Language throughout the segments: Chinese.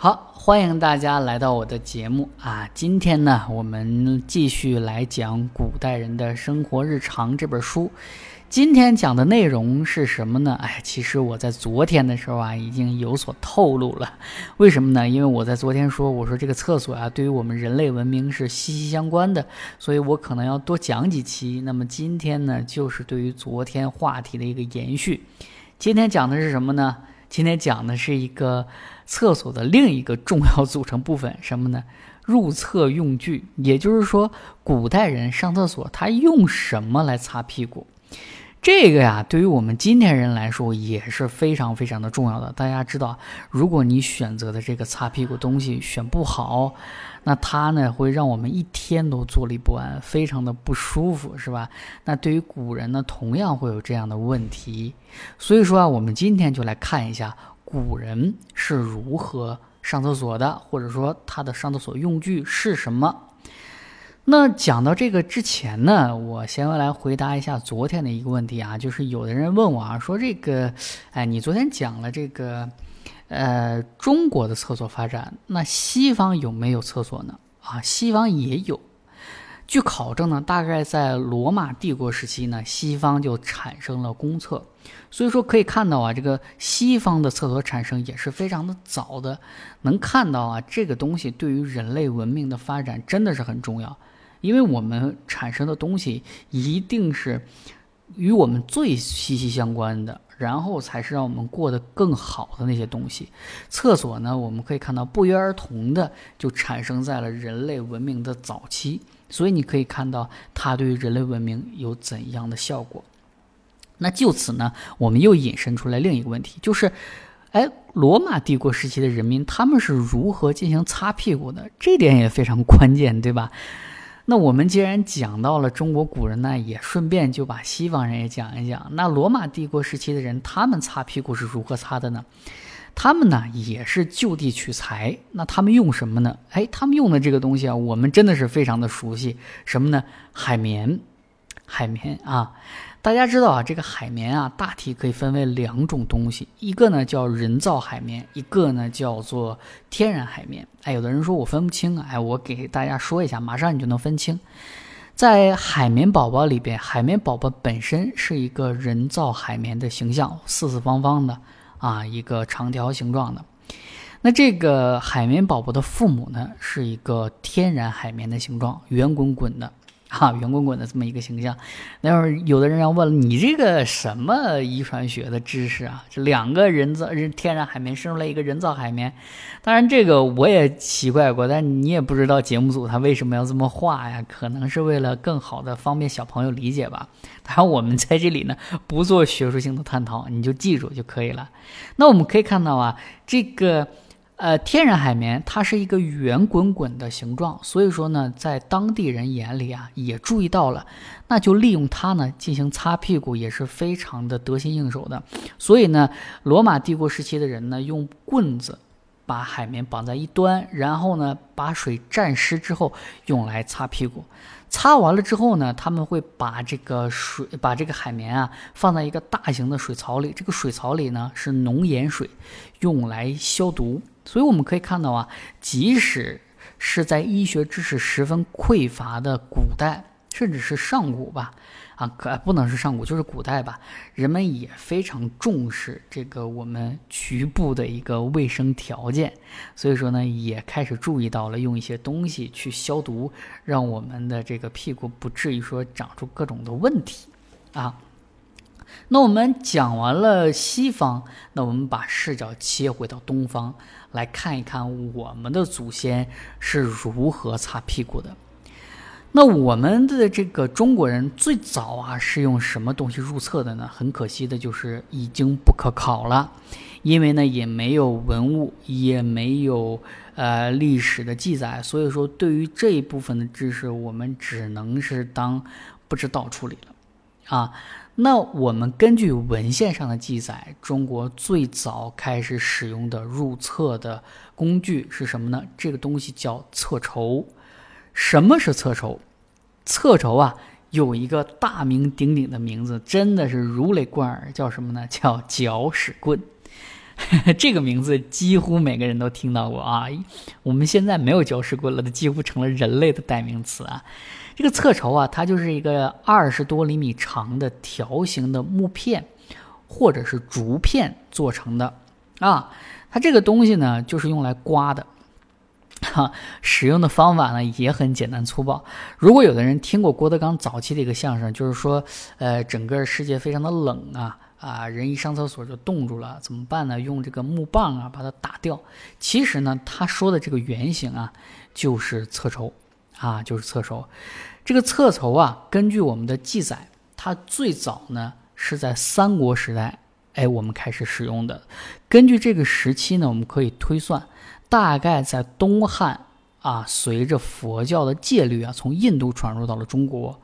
好，欢迎大家来到我的节目啊！今天呢，我们继续来讲《古代人的生活日常》这本书。今天讲的内容是什么呢？哎，其实我在昨天的时候啊，已经有所透露了。为什么呢？因为我在昨天说，我说这个厕所啊，对于我们人类文明是息息相关的，所以我可能要多讲几期。那么今天呢，就是对于昨天话题的一个延续。今天讲的是什么呢？今天讲的是一个厕所的另一个重要组成部分，什么呢？入厕用具，也就是说，古代人上厕所他用什么来擦屁股？这个呀，对于我们今天人来说也是非常非常的重要的。大家知道，如果你选择的这个擦屁股东西选不好，那它呢会让我们一天都坐立不安，非常的不舒服，是吧？那对于古人呢，同样会有这样的问题。所以说啊，我们今天就来看一下古人是如何上厕所的，或者说他的上厕所用具是什么。那讲到这个之前呢，我先来回答一下昨天的一个问题啊，就是有的人问我啊，说这个，哎，你昨天讲了这个，呃，中国的厕所发展，那西方有没有厕所呢？啊，西方也有。据考证呢，大概在罗马帝国时期呢，西方就产生了公厕，所以说可以看到啊，这个西方的厕所产生也是非常的早的，能看到啊，这个东西对于人类文明的发展真的是很重要。因为我们产生的东西一定是与我们最息息相关的，然后才是让我们过得更好的那些东西。厕所呢，我们可以看到不约而同的就产生在了人类文明的早期，所以你可以看到它对于人类文明有怎样的效果。那就此呢，我们又引申出来另一个问题，就是，哎，罗马帝国时期的人民他们是如何进行擦屁股的？这点也非常关键，对吧？那我们既然讲到了中国古人呢，也顺便就把西方人也讲一讲。那罗马帝国时期的人，他们擦屁股是如何擦的呢？他们呢也是就地取材。那他们用什么呢？哎，他们用的这个东西啊，我们真的是非常的熟悉。什么呢？海绵，海绵啊。大家知道啊，这个海绵啊，大体可以分为两种东西，一个呢叫人造海绵，一个呢叫做天然海绵。哎，有的人说我分不清啊，哎，我给大家说一下，马上你就能分清。在海绵宝宝里边，海绵宝宝本身是一个人造海绵的形象，四四方方的啊，一个长条形状的。那这个海绵宝宝的父母呢，是一个天然海绵的形状，圆滚滚的。哈，圆滚滚的这么一个形象，那会儿有的人要问了，你这个什么遗传学的知识啊？这两个人造天然海绵生出来一个人造海绵，当然这个我也奇怪过，但你也不知道节目组他为什么要这么画呀？可能是为了更好的方便小朋友理解吧。当然我们在这里呢不做学术性的探讨，你就记住就可以了。那我们可以看到啊，这个。呃，天然海绵它是一个圆滚滚的形状，所以说呢，在当地人眼里啊，也注意到了，那就利用它呢进行擦屁股也是非常的得心应手的。所以呢，罗马帝国时期的人呢，用棍子把海绵绑在一端，然后呢把水蘸湿之后用来擦屁股。擦完了之后呢，他们会把这个水把这个海绵啊放在一个大型的水槽里，这个水槽里呢是浓盐水，用来消毒。所以我们可以看到啊，即使是在医学知识十分匮乏的古代，甚至是上古吧，啊，可不能是上古，就是古代吧，人们也非常重视这个我们局部的一个卫生条件，所以说呢，也开始注意到了用一些东西去消毒，让我们的这个屁股不至于说长出各种的问题，啊。那我们讲完了西方，那我们把视角切回到东方，来看一看我们的祖先是如何擦屁股的。那我们的这个中国人最早啊是用什么东西入册的呢？很可惜的就是已经不可考了，因为呢也没有文物，也没有呃历史的记载，所以说对于这一部分的知识，我们只能是当不知道处理了啊。那我们根据文献上的记载，中国最早开始使用的入册的工具是什么呢？这个东西叫厕筹。什么是侧筹？侧筹啊，有一个大名鼎鼎的名字，真的是如雷贯耳，叫什么呢？叫搅屎棍。这个名字几乎每个人都听到过啊。我们现在没有搅屎棍了，它几乎成了人类的代名词啊。这个侧筹啊，它就是一个二十多厘米长的条形的木片或者是竹片做成的啊。它这个东西呢，就是用来刮的。哈，使用的方法呢也很简单粗暴。如果有的人听过郭德纲早期的一个相声，就是说，呃，整个世界非常的冷啊啊，人一上厕所就冻住了，怎么办呢？用这个木棒啊把它打掉。其实呢，他说的这个原型啊就是侧绸啊，就是侧绸。这个侧绸啊，根据我们的记载，它最早呢是在三国时代，哎，我们开始使用的。根据这个时期呢，我们可以推算。大概在东汉啊，随着佛教的戒律啊，从印度传入到了中国，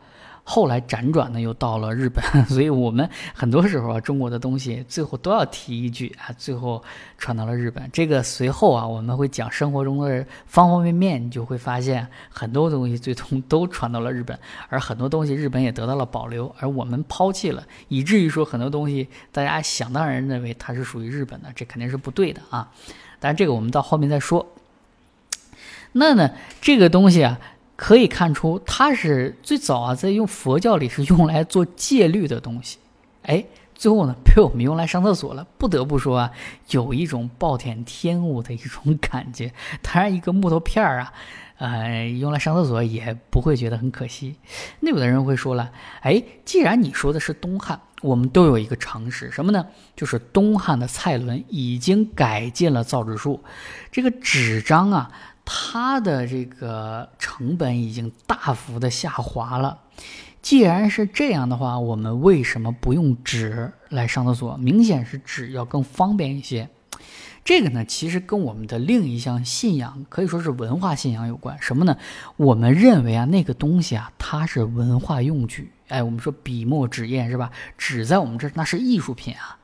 后来辗转呢又到了日本，所以我们很多时候啊，中国的东西最后都要提一句啊，最后传到了日本。这个随后啊，我们会讲生活中的方方面面，你就会发现很多东西最终都传到了日本，而很多东西日本也得到了保留，而我们抛弃了，以至于说很多东西大家想当然认为它是属于日本的，这肯定是不对的啊。但这个我们到后面再说。那呢，这个东西啊，可以看出它是最早啊，在用佛教里是用来做戒律的东西。哎，最后呢，被我们用来上厕所了。不得不说啊，有一种暴殄天物的一种感觉。当然，一个木头片儿啊。呃，用来上厕所也不会觉得很可惜。那有的人会说了，哎，既然你说的是东汉，我们都有一个常识，什么呢？就是东汉的蔡伦已经改进了造纸术，这个纸张啊，它的这个成本已经大幅的下滑了。既然是这样的话，我们为什么不用纸来上厕所？明显是纸要更方便一些。这个呢，其实跟我们的另一项信仰可以说是文化信仰有关。什么呢？我们认为啊，那个东西啊，它是文化用具。哎，我们说笔墨纸砚是吧？纸在我们这那是艺术品啊，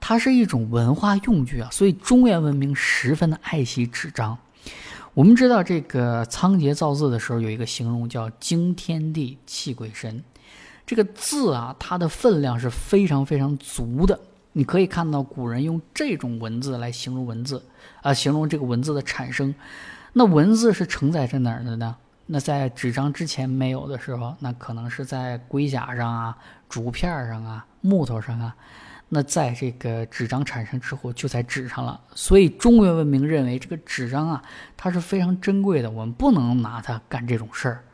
它是一种文化用具啊。所以中原文明十分的爱惜纸张。我们知道这个仓颉造字的时候有一个形容叫“惊天地，泣鬼神”。这个字啊，它的分量是非常非常足的。你可以看到古人用这种文字来形容文字，啊，形容这个文字的产生。那文字是承载在哪儿的呢？那在纸张之前没有的时候，那可能是在龟甲上啊、竹片上啊、木头上啊。那在这个纸张产生之后，就在纸上了。所以中原文明认为这个纸张啊，它是非常珍贵的，我们不能拿它干这种事儿，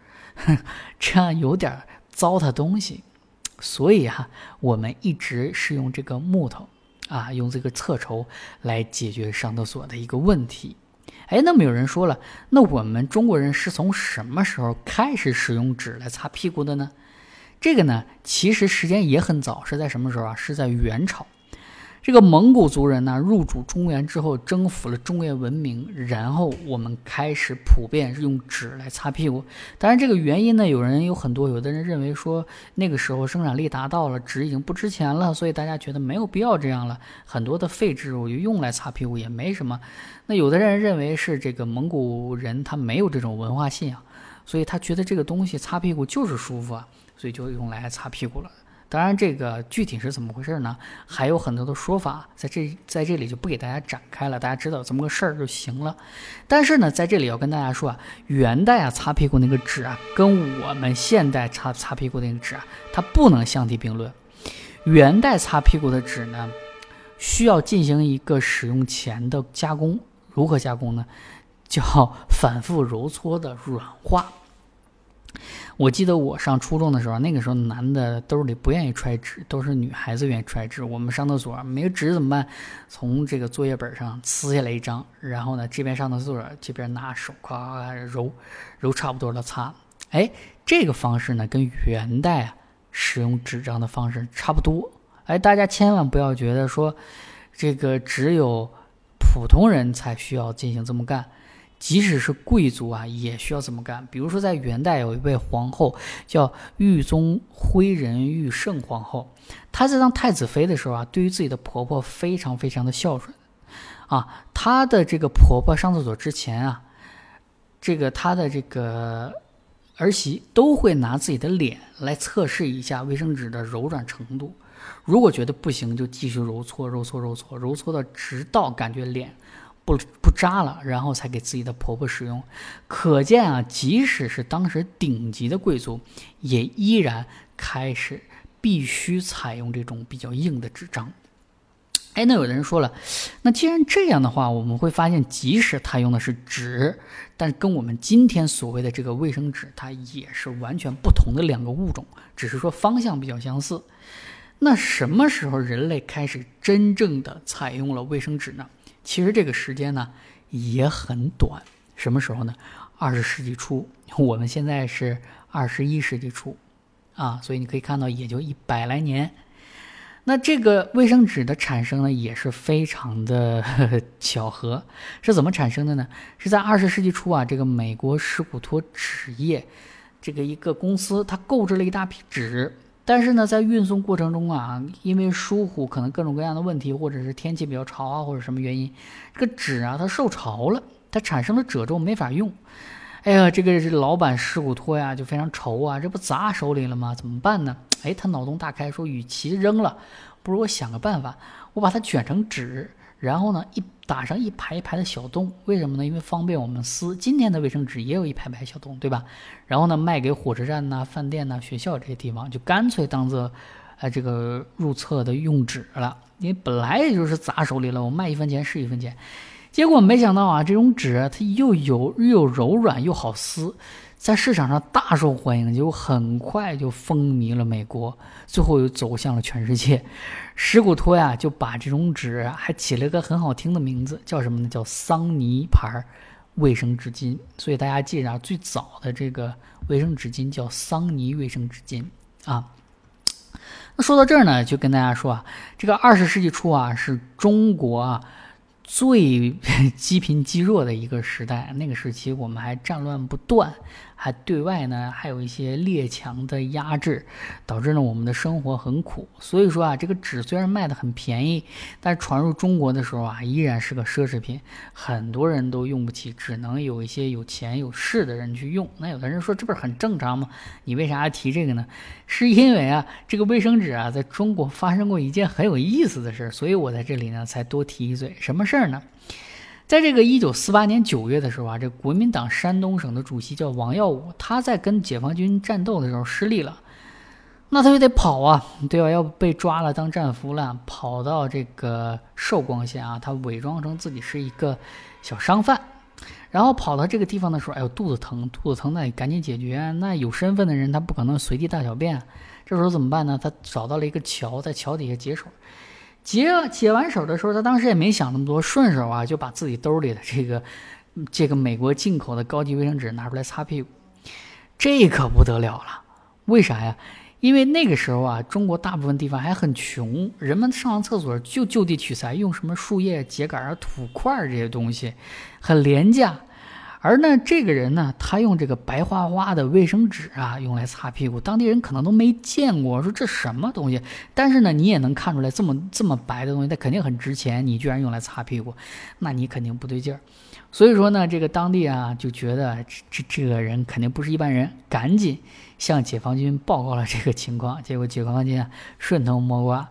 这样有点糟蹋东西。所以哈，我们一直是用这个木头啊，用这个侧绸来解决上厕所的一个问题。哎，那么有人说了，那我们中国人是从什么时候开始使用纸来擦屁股的呢？这个呢，其实时间也很早，是在什么时候啊？是在元朝。这个蒙古族人呢，入主中原之后，征服了中原文明，然后我们开始普遍用纸来擦屁股。当然，这个原因呢，有人有很多，有的人认为说那个时候生产力达到了，纸已经不值钱了，所以大家觉得没有必要这样了。很多的废纸我就用来擦屁股也没什么。那有的人认为是这个蒙古人他没有这种文化信仰，所以他觉得这个东西擦屁股就是舒服啊，所以就用来擦屁股了。当然，这个具体是怎么回事呢？还有很多的说法，在这在这里就不给大家展开了，大家知道这么个事儿就行了。但是呢，在这里要跟大家说啊，元代啊擦屁股那个纸啊，跟我们现代擦擦屁股那个纸啊，它不能相提并论。元代擦屁股的纸呢，需要进行一个使用前的加工，如何加工呢？叫反复揉搓的软化。我记得我上初中的时候，那个时候男的兜里不愿意揣纸，都是女孩子愿意揣纸。我们上厕所没纸怎么办？从这个作业本上撕下来一张，然后呢，这边上厕所，这边拿手夸揉，揉差不多了擦。哎，这个方式呢，跟元代啊使用纸张的方式差不多。哎，大家千万不要觉得说，这个只有普通人才需要进行这么干。即使是贵族啊，也需要这么干。比如说，在元代有一位皇后叫玉宗辉仁玉圣皇后，她在当太子妃的时候啊，对于自己的婆婆非常非常的孝顺啊。她的这个婆婆上厕所之前啊，这个她的这个儿媳都会拿自己的脸来测试一下卫生纸的柔软程度。如果觉得不行，就继续揉搓、揉搓、揉搓、揉搓到直到感觉脸不不扎了，然后才给自己的婆婆使用。可见啊，即使是当时顶级的贵族，也依然开始必须采用这种比较硬的纸张。哎，那有的人说了，那既然这样的话，我们会发现，即使他用的是纸，但跟我们今天所谓的这个卫生纸，它也是完全不同的两个物种，只是说方向比较相似。那什么时候人类开始真正的采用了卫生纸呢？其实这个时间呢也很短。什么时候呢？二十世纪初，我们现在是二十一世纪初，啊，所以你可以看到，也就一百来年。那这个卫生纸的产生呢，也是非常的 巧合，是怎么产生的呢？是在二十世纪初啊，这个美国史古托纸业这个一个公司，它购置了一大批纸，但是呢，在运送过程中啊，因为疏忽，可能各种各样的问题，或者是天气比较潮啊，或者什么原因，这个纸啊它受潮了，它产生了褶皱，没法用。哎呀，这个是老板史古托呀，就非常愁啊，这不砸手里了吗？怎么办呢？哎，他脑洞大开，说与其扔了，不如我想个办法，我把它卷成纸，然后呢，一打上一排一排的小洞。为什么呢？因为方便我们撕。今天的卫生纸也有一排排小洞，对吧？然后呢，卖给火车站呐、饭店呐、学校这些地方，就干脆当做，呃，这个入册的用纸了。因为本来也就是砸手里了，我卖一分钱是一分钱。结果没想到啊，这种纸它又有又柔软又好撕。在市场上大受欢迎，就很快就风靡了美国，最后又走向了全世界。史古托呀，就把这种纸还起了个很好听的名字，叫什么呢？叫桑尼牌卫生纸巾。所以大家记着，最早的这个卫生纸巾叫桑尼卫生纸巾啊。那说到这儿呢，就跟大家说啊，这个二十世纪初啊，是中国啊。最 积贫积弱的一个时代，那个时期我们还战乱不断，还对外呢还有一些列强的压制，导致呢我们的生活很苦。所以说啊，这个纸虽然卖的很便宜，但是传入中国的时候啊，依然是个奢侈品，很多人都用不起，只能有一些有钱有势的人去用。那有的人说这不是很正常吗？你为啥要提这个呢？是因为啊，这个卫生纸啊，在中国发生过一件很有意思的事，所以我在这里呢才多提一嘴。什么事儿？呢，在这个一九四八年九月的时候啊，这国民党山东省的主席叫王耀武，他在跟解放军战斗的时候失利了，那他就得跑啊，对吧？要被抓了当战俘了，跑到这个寿光县啊，他伪装成自己是一个小商贩，然后跑到这个地方的时候，哎呦，肚子疼，肚子疼，那赶紧解决。那有身份的人，他不可能随地大小便，这时候怎么办呢？他找到了一个桥，在桥底下解手。解解完手的时候，他当时也没想那么多，顺手啊就把自己兜里的这个这个美国进口的高级卫生纸拿出来擦屁股，这可不得了了。为啥呀？因为那个时候啊，中国大部分地方还很穷，人们上完厕所就就地取材，用什么树叶、秸秆啊、土块这些东西，很廉价。而呢，这个人呢，他用这个白花花的卫生纸啊，用来擦屁股，当地人可能都没见过，说这什么东西？但是呢，你也能看出来，这么这么白的东西，它肯定很值钱。你居然用来擦屁股，那你肯定不对劲儿。所以说呢，这个当地啊就觉得这这这个人肯定不是一般人，赶紧向解放军报告了这个情况。结果解放军啊顺藤摸瓜。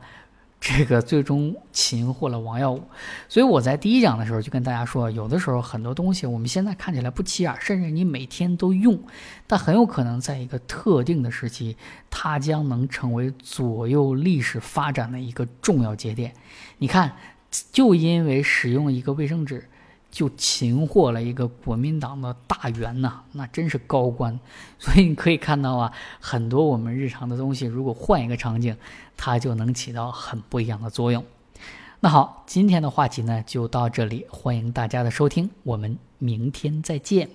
这个最终擒获了王耀武，所以我在第一讲的时候就跟大家说，有的时候很多东西我们现在看起来不起眼，甚至你每天都用，但很有可能在一个特定的时期，它将能成为左右历史发展的一个重要节点。你看，就因为使用一个卫生纸。就擒获了一个国民党的大员呐，那真是高官。所以你可以看到啊，很多我们日常的东西，如果换一个场景，它就能起到很不一样的作用。那好，今天的话题呢就到这里，欢迎大家的收听，我们明天再见。